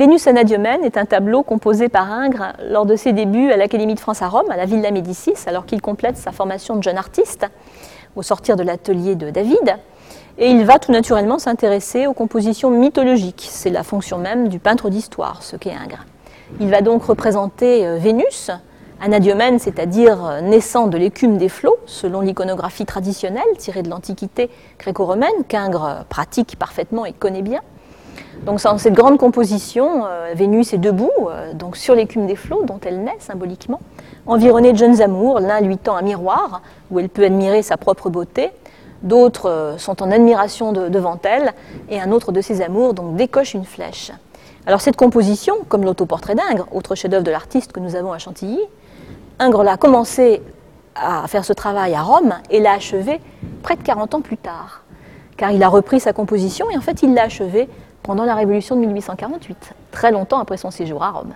Vénus Anadiomène est un tableau composé par Ingres lors de ses débuts à l'Académie de France à Rome, à la Villa Médicis, alors qu'il complète sa formation de jeune artiste au sortir de l'atelier de David. Et il va tout naturellement s'intéresser aux compositions mythologiques. C'est la fonction même du peintre d'histoire, ce qu'est Ingres. Il va donc représenter euh, Vénus, Anadiomène, c'est-à-dire euh, naissant de l'écume des flots, selon l'iconographie traditionnelle tirée de l'Antiquité gréco-romaine, qu'Ingres pratique parfaitement et connaît bien. Donc dans cette grande composition, euh, Vénus est debout, euh, donc sur l'écume des flots dont elle naît symboliquement, environnée de jeunes amours, l'un lui tend un miroir où elle peut admirer sa propre beauté, d'autres euh, sont en admiration devant elle, et un autre de ses amours donc décoche une flèche. Alors cette composition, comme l'autoportrait d'Ingres, autre chef-d'œuvre de l'artiste que nous avons à Chantilly, Ingres l'a commencé à faire ce travail à Rome et l'a achevé près de 40 ans plus tard, car il a repris sa composition et en fait il l'a achevé pendant la Révolution de 1848, très longtemps après son séjour à Rome.